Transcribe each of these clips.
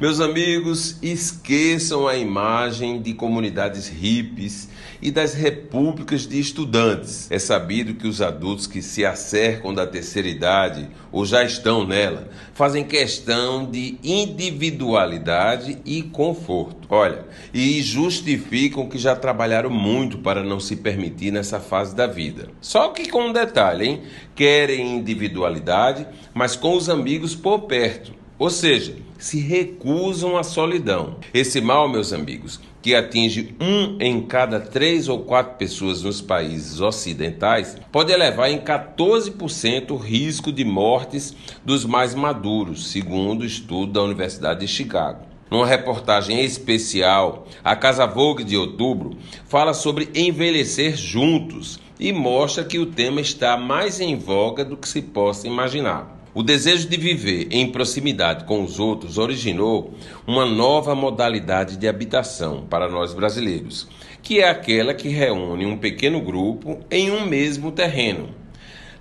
Meus amigos, esqueçam a imagem de comunidades hippies e das repúblicas de estudantes. É sabido que os adultos que se acercam da terceira idade ou já estão nela fazem questão de individualidade e conforto. Olha, e justificam que já trabalharam muito para não se permitir nessa fase da vida. Só que com um detalhe, hein? Querem individualidade, mas com os amigos por perto. Ou seja, se recusam à solidão. Esse mal, meus amigos, que atinge um em cada três ou quatro pessoas nos países ocidentais, pode elevar em 14% o risco de mortes dos mais maduros, segundo o estudo da Universidade de Chicago. Numa reportagem especial, a Casa Vogue de outubro fala sobre envelhecer juntos e mostra que o tema está mais em voga do que se possa imaginar. O desejo de viver em proximidade com os outros originou uma nova modalidade de habitação para nós brasileiros, que é aquela que reúne um pequeno grupo em um mesmo terreno.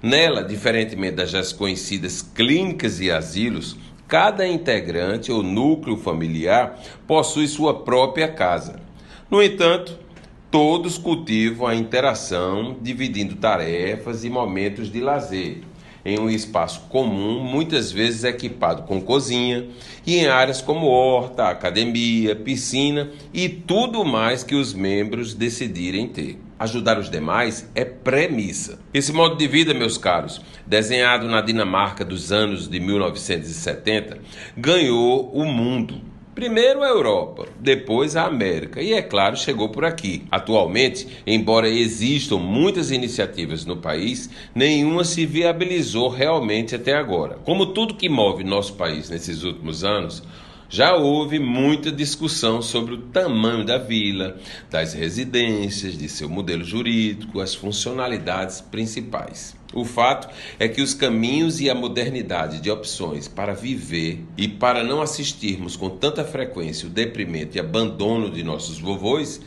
Nela, diferentemente das já conhecidas clínicas e asilos, cada integrante ou núcleo familiar possui sua própria casa. No entanto, todos cultivam a interação, dividindo tarefas e momentos de lazer em um espaço comum, muitas vezes equipado com cozinha, e em áreas como horta, academia, piscina e tudo mais que os membros decidirem ter. Ajudar os demais é premissa. Esse modo de vida, meus caros, desenhado na Dinamarca dos anos de 1970, ganhou o mundo Primeiro a Europa, depois a América e, é claro, chegou por aqui. Atualmente, embora existam muitas iniciativas no país, nenhuma se viabilizou realmente até agora. Como tudo que move nosso país nesses últimos anos, já houve muita discussão sobre o tamanho da vila, das residências, de seu modelo jurídico, as funcionalidades principais. O fato é que os caminhos e a modernidade de opções para viver e para não assistirmos com tanta frequência o deprimento e abandono de nossos vovôs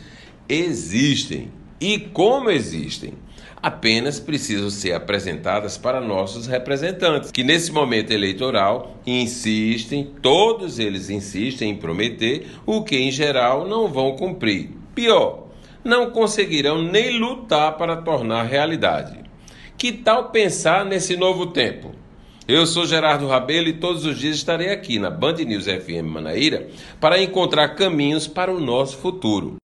existem. E como existem? apenas precisam ser apresentadas para nossos representantes, que nesse momento eleitoral insistem, todos eles insistem em prometer o que em geral não vão cumprir. Pior, não conseguirão nem lutar para tornar realidade. Que tal pensar nesse novo tempo? Eu sou Gerardo Rabelo e todos os dias estarei aqui na Band News FM Manaíra para encontrar caminhos para o nosso futuro.